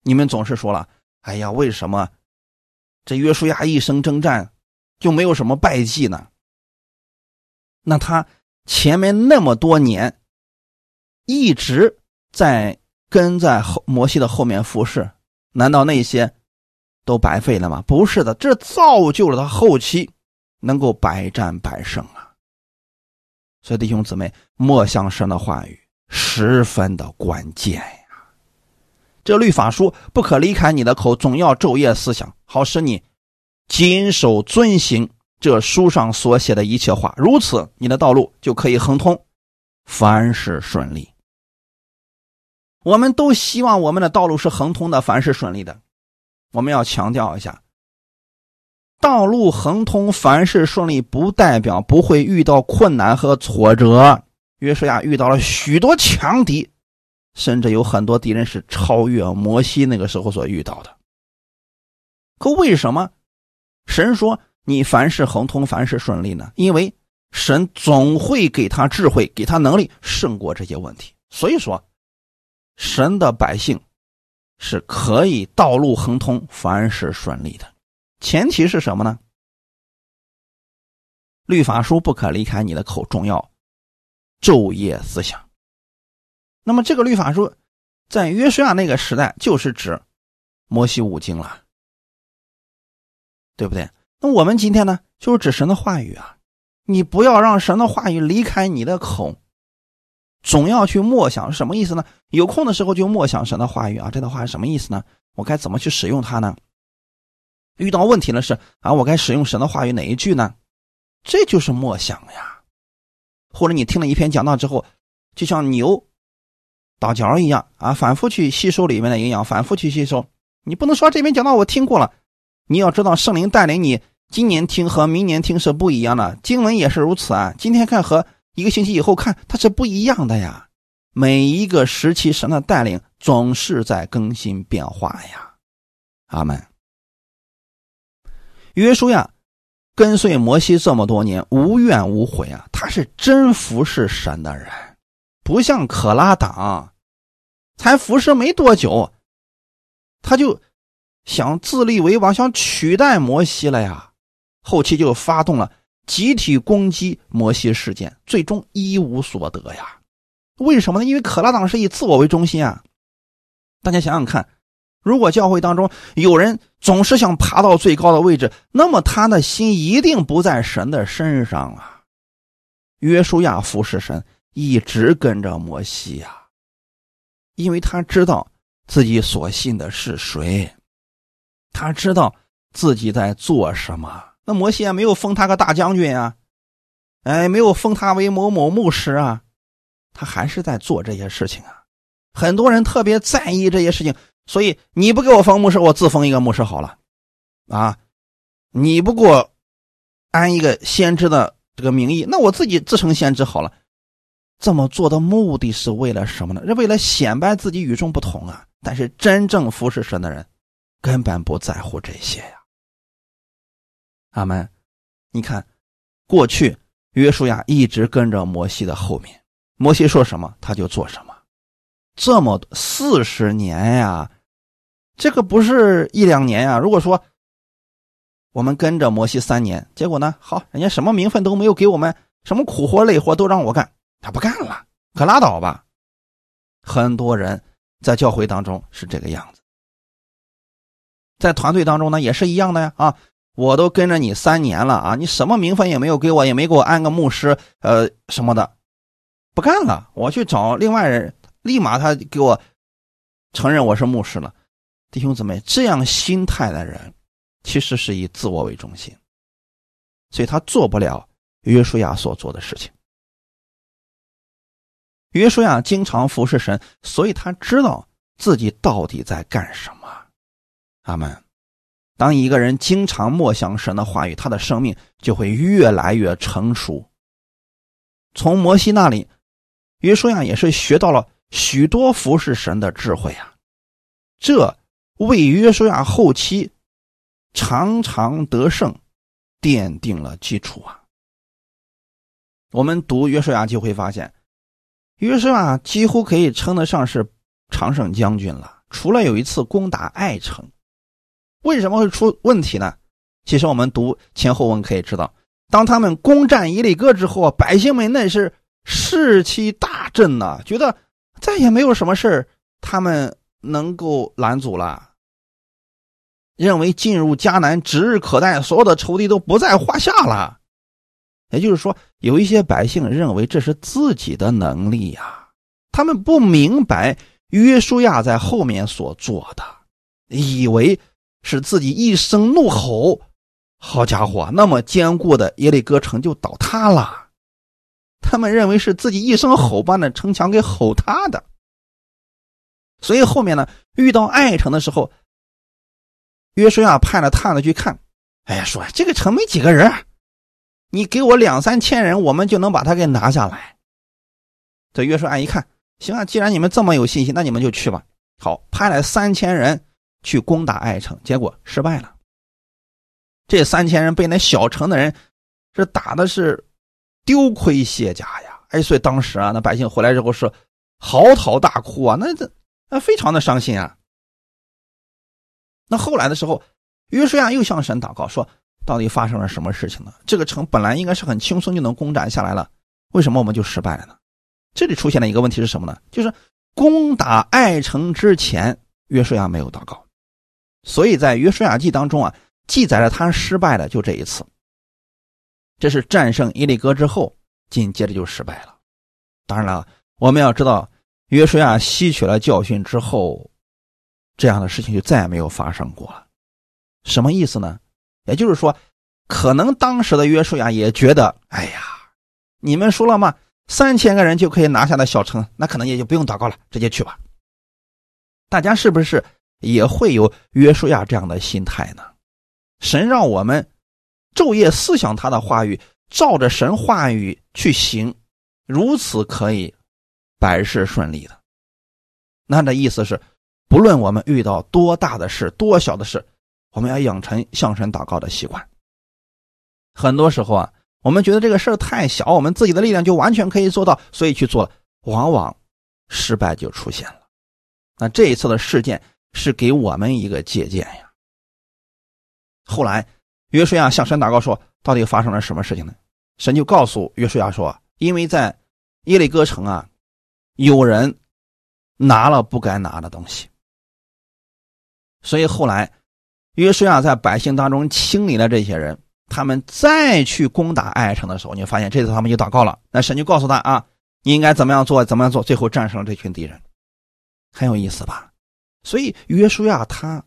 你们总是说了，哎呀，为什么这约书亚一生征战就没有什么败绩呢？那他前面那么多年一直在跟在后摩西的后面服侍，难道那些？都白费了吗？不是的，这造就了他后期能够百战百胜啊！所以弟兄姊妹，莫想神的话语十分的关键呀。这律法书不可离开你的口，总要昼夜思想，好使你谨守遵行这书上所写的一切话。如此，你的道路就可以亨通，凡事顺利。我们都希望我们的道路是亨通的，凡事顺利的。我们要强调一下，道路亨通、凡事顺利，不代表不会遇到困难和挫折。约书亚遇到了许多强敌，甚至有很多敌人是超越摩西那个时候所遇到的。可为什么神说你凡事亨通、凡事顺利呢？因为神总会给他智慧，给他能力，胜过这些问题。所以说，神的百姓。是可以道路亨通、凡事顺利的，前提是什么呢？律法书不可离开你的口，重要昼夜思想。那么这个律法书在约书亚那个时代，就是指摩西五经了，对不对？那我们今天呢，就是指神的话语啊，你不要让神的话语离开你的口。总要去默想什么意思呢？有空的时候就默想神的话语啊，这段话是什么意思呢？我该怎么去使用它呢？遇到问题了是啊，我该使用神的话语哪一句呢？这就是默想呀。或者你听了一篇讲道之后，就像牛倒嚼一样啊，反复去吸收里面的营养，反复去吸收。你不能说这篇讲道我听过了，你要知道圣灵带领你，今年听和明年听是不一样的，经文也是如此啊。今天看和。一个星期以后看，它是不一样的呀。每一个时期，神的带领总是在更新变化呀。阿门。约书亚跟随摩西这么多年，无怨无悔啊，他是真服侍神的人，不像可拉党，才服侍没多久，他就想自立为王，想取代摩西了呀。后期就发动了集体攻击摩西事件，最终一无所得呀。为什么呢？因为可拉党是以自我为中心啊。大家想想看，如果教会当中有人总是想爬到最高的位置，那么他的心一定不在神的身上啊。约书亚服侍神，一直跟着摩西呀，因为他知道自己所信的是谁，他知道自己在做什么。那摩西也没有封他个大将军啊，哎，没有封他为某某牧师啊，他还是在做这些事情啊。很多人特别在意这些事情，所以你不给我封牧师，我自封一个牧师好了，啊，你不给我安一个先知的这个名义，那我自己自称先知好了。这么做的目的是为了什么呢？是为了显摆自己与众不同啊。但是真正服侍神的人，根本不在乎这些呀。阿门，你看，过去约书亚一直跟着摩西的后面，摩西说什么他就做什么，这么四十年呀，这个不是一两年呀。如果说我们跟着摩西三年，结果呢，好，人家什么名分都没有给我们，什么苦活累活都让我干，他不干了，可拉倒吧。很多人在教会当中是这个样子，在团队当中呢也是一样的呀，啊。我都跟着你三年了啊！你什么名分也没有给我，也没给我安个牧师，呃，什么的，不干了。我去找另外人，立马他给我承认我是牧师了。弟兄姊妹，这样心态的人，其实是以自我为中心，所以他做不了约书亚所做的事情。约书亚经常服侍神，所以他知道自己到底在干什么。阿门。当一个人经常默想神的话语，他的生命就会越来越成熟。从摩西那里，约书亚也是学到了许多服侍神的智慧啊，这为约书亚后期常常得胜奠定了基础啊。我们读约书亚就会发现，约书亚几乎可以称得上是常胜将军了，除了有一次攻打爱城。为什么会出问题呢？其实我们读前后文可以知道，当他们攻占伊利哥之后啊，百姓们那是士气大振呐，觉得再也没有什么事他们能够拦阻了，认为进入迦南指日可待，所有的仇敌都不在话下了。也就是说，有一些百姓认为这是自己的能力呀，他们不明白约书亚在后面所做的，以为。使自己一声怒吼，好家伙，那么坚固的耶利哥城就倒塌了。他们认为是自己一声吼把那城墙给吼塌的。所以后面呢，遇到爱城的时候，约书亚派了探子去看，哎呀，说这个城没几个人，你给我两三千人，我们就能把他给拿下来。这约书亚一看，行啊，既然你们这么有信心，那你们就去吧。好，派了三千人。去攻打爱城，结果失败了。这三千人被那小城的人是打的是丢盔卸甲呀！哎，所以当时啊，那百姓回来之后是嚎啕大哭啊，那这那非常的伤心啊。那后来的时候，约书亚又向神祷告说：“到底发生了什么事情呢？这个城本来应该是很轻松就能攻占下来了，为什么我们就失败了呢？”这里出现了一个问题是什么呢？就是攻打爱城之前，约书亚没有祷告。所以在约书亚记当中啊，记载了他失败的就这一次。这是战胜伊利哥之后，紧接着就失败了。当然了，我们要知道，约书亚吸取了教训之后，这样的事情就再也没有发生过了。什么意思呢？也就是说，可能当时的约书亚也觉得，哎呀，你们说了吗？三千个人就可以拿下的小城，那可能也就不用祷告了，直接去吧。大家是不是？也会有约书亚这样的心态呢。神让我们昼夜思想他的话语，照着神话语去行，如此可以百事顺利的。那的意思是，不论我们遇到多大的事、多小的事，我们要养成向神祷告的习惯。很多时候啊，我们觉得这个事儿太小，我们自己的力量就完全可以做到，所以去做了，往往失败就出现了。那这一次的事件。是给我们一个借鉴呀。后来，约书亚向神祷告说：“到底发生了什么事情呢？神就告诉约书亚说：“因为在耶利哥城啊，有人拿了不该拿的东西，所以后来约书亚在百姓当中清理了这些人。他们再去攻打爱城的时候，你发现这次他们就祷告了。那神就告诉他啊，你应该怎么样做，怎么样做，最后战胜了这群敌人，很有意思吧？所以约书亚他。”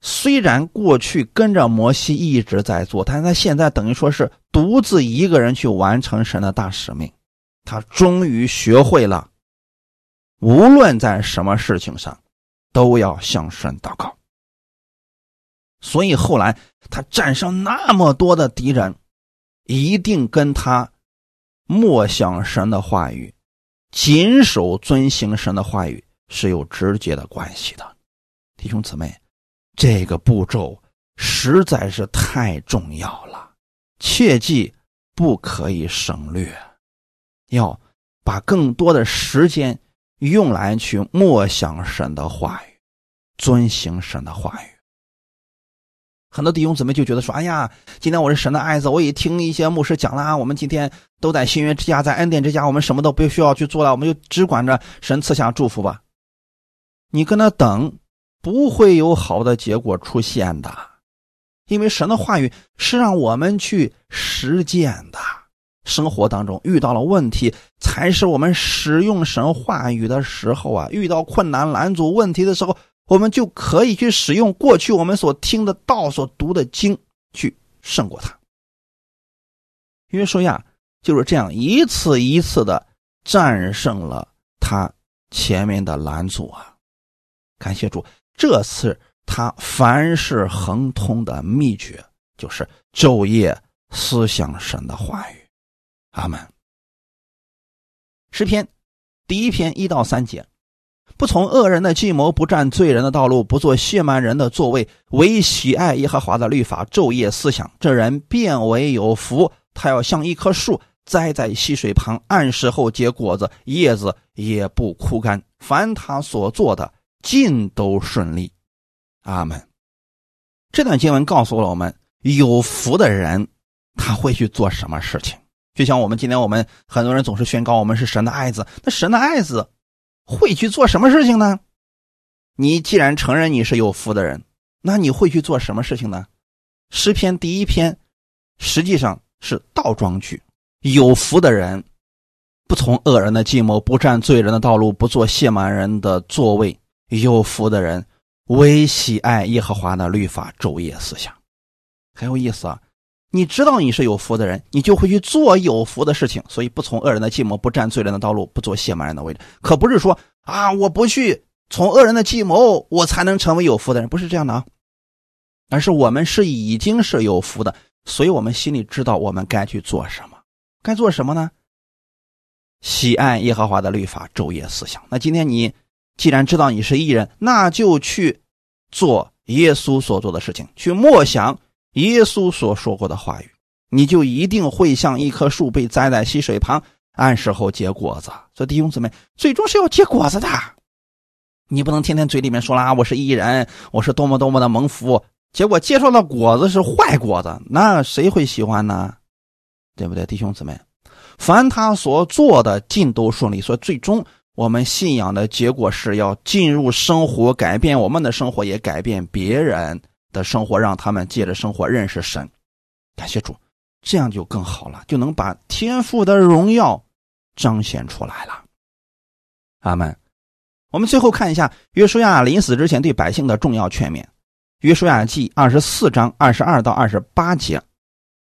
虽然过去跟着摩西一直在做，但是他现在等于说是独自一个人去完成神的大使命。他终于学会了，无论在什么事情上，都要向神祷告。所以后来他战胜那么多的敌人，一定跟他默想神的话语、谨守遵行神的话语是有直接的关系的，弟兄姊妹。这个步骤实在是太重要了，切记不可以省略，要把更多的时间用来去默想神的话语，遵行神的话语。很多弟兄姊妹就觉得说：“哎呀，今天我是神的爱子，我也听一些牧师讲了，我们今天都在新约之家，在恩典之家，我们什么都不需要去做了，我们就只管着神赐下祝福吧。”你跟他等。不会有好的结果出现的，因为神的话语是让我们去实践的。生活当中遇到了问题，才是我们使用神话语的时候啊！遇到困难、拦阻问题的时候，我们就可以去使用过去我们所听的道、所读的经去胜过他。约书亚就是这样一次一次的战胜了他前面的拦阻啊！感谢主。这次他凡事亨通的秘诀，就是昼夜思想神的话语。阿门。诗篇第一篇一到三节：不从恶人的计谋，不占罪人的道路，不做亵慢人的座位，唯喜爱耶和华的律法，昼夜思想，这人变为有福。他要像一棵树栽在溪水旁，按时候结果子，叶子也不枯干。凡他所做的。尽都顺利，阿门。这段经文告诉了我们，有福的人他会去做什么事情。就像我们今天，我们很多人总是宣告我们是神的爱子，那神的爱子会去做什么事情呢？你既然承认你是有福的人，那你会去做什么事情呢？诗篇第一篇实际上是倒装句：有福的人不从恶人的计谋，不占罪人的道路，不做亵慢人的座位。有福的人，唯喜爱耶和华的律法，昼夜思想，很有意思啊！你知道你是有福的人，你就会去做有福的事情。所以，不从恶人的计谋，不占罪人的道路，不做亵慢人的位置，可不是说啊，我不去从恶人的计谋，我才能成为有福的人，不是这样的啊！而是我们是已经是有福的，所以我们心里知道我们该去做什么，该做什么呢？喜爱耶和华的律法，昼夜思想。那今天你。既然知道你是艺人，那就去做耶稣所做的事情，去默想耶稣所说过的话语，你就一定会像一棵树被栽在溪水旁，按时候结果子。所以弟兄姊妹，最终是要结果子的。你不能天天嘴里面说啦，我是艺人，我是多么多么的蒙福，结果结出的果子是坏果子，那谁会喜欢呢？对不对，弟兄姊妹？凡他所做的尽都顺利，所以最终。我们信仰的结果是要进入生活，改变我们的生活，也改变别人的生活，让他们借着生活认识神。感谢主，这样就更好了，就能把天赋的荣耀彰显出来了。阿门。我们最后看一下约书亚临死之前对百姓的重要劝勉。约书亚记二十四章二十二到二十八节，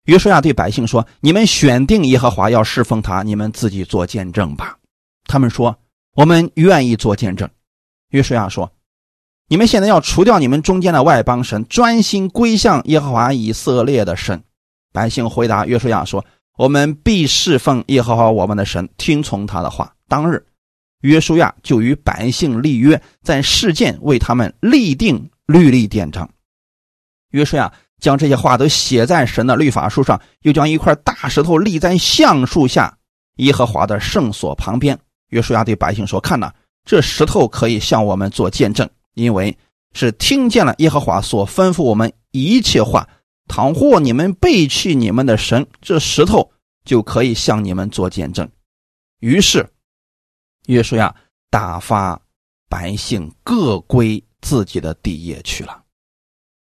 约书亚对百姓说：“你们选定耶和华要侍奉他，你们自己做见证吧。”他们说。我们愿意做见证，约书亚说：“你们现在要除掉你们中间的外邦神，专心归向耶和华以色列的神。”百姓回答约书亚说：“我们必侍奉耶和华我们的神，听从他的话。”当日，约书亚就与百姓立约，在事件为他们立定律例典章。约书亚将这些话都写在神的律法书上，又将一块大石头立在橡树下耶和华的圣所旁边。约书亚对百姓说：“看呐，这石头可以向我们做见证，因为是听见了耶和华所吩咐我们一切话，倘或你们背弃你们的神，这石头就可以向你们做见证。于是，约书亚打发百姓各归自己的地业去了。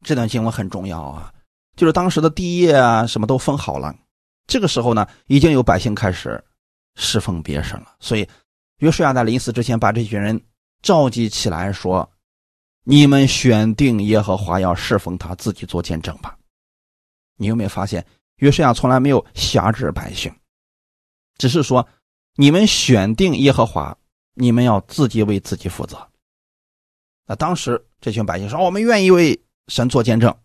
这段经文很重要啊，就是当时的地业啊，什么都分好了。这个时候呢，已经有百姓开始侍奉别神了。所以，约书亚在临死之前，把这群人召集起来说。你们选定耶和华要侍奉他，自己做见证吧。你有没有发现，约书亚从来没有辖制百姓，只是说你们选定耶和华，你们要自己为自己负责。那当时这群百姓说：“我们愿意为神做见证。”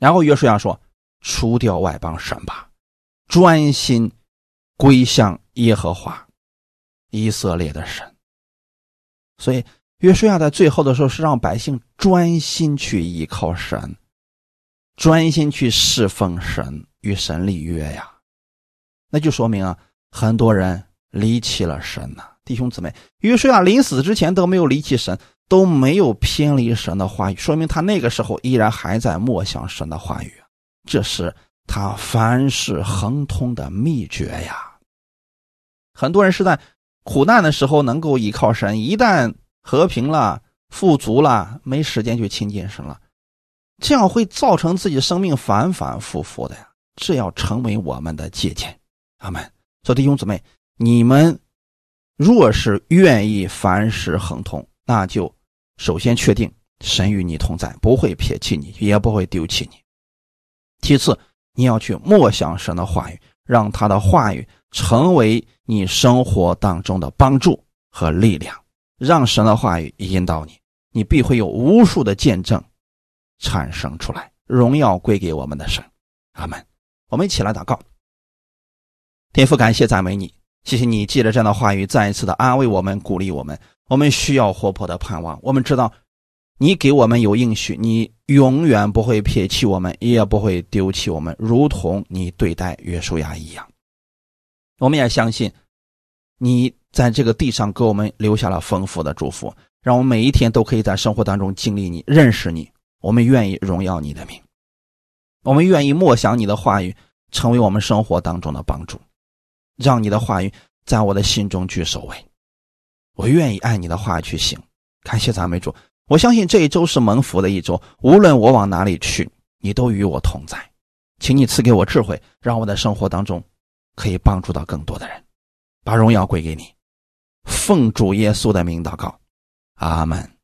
然后约书亚说：“除掉外邦神吧，专心归向耶和华以色列的神。”所以。约书亚在最后的时候是让百姓专心去依靠神，专心去侍奉神，与神立约呀。那就说明啊，很多人离弃了神呐，弟兄姊妹。约书亚临死之前都没有离弃神，都没有偏离神的话语，说明他那个时候依然还在默想神的话语，这是他凡事亨通的秘诀呀。很多人是在苦难的时候能够依靠神，一旦和平了，富足了，没时间去亲近神了，这样会造成自己生命反反复复的呀。这要成为我们的借鉴。阿门。所以弟兄姊妹，你们若是愿意凡事亨通，那就首先确定神与你同在，不会撇弃你，也不会丢弃你。其次，你要去默想神的话语，让他的话语成为你生活当中的帮助和力量。让神的话语引导你，你必会有无数的见证产生出来，荣耀归给我们的神，阿门。我们一起来祷告，天父，感谢赞美你，谢谢你借着这样的话语再一次的安慰我们、鼓励我们。我们需要活泼的盼望，我们知道你给我们有应许，你永远不会撇弃我们，也不会丢弃我们，如同你对待约书亚一样。我们也相信你。在这个地上给我们留下了丰富的祝福，让我们每一天都可以在生活当中经历你、认识你。我们愿意荣耀你的名，我们愿意默想你的话语，成为我们生活当中的帮助，让你的话语在我的心中居首位。我愿意按你的话去行。感谢赞美主，我相信这一周是蒙福的一周。无论我往哪里去，你都与我同在。请你赐给我智慧，让我的生活当中可以帮助到更多的人，把荣耀归给你。奉主耶稣的名祷告，阿门。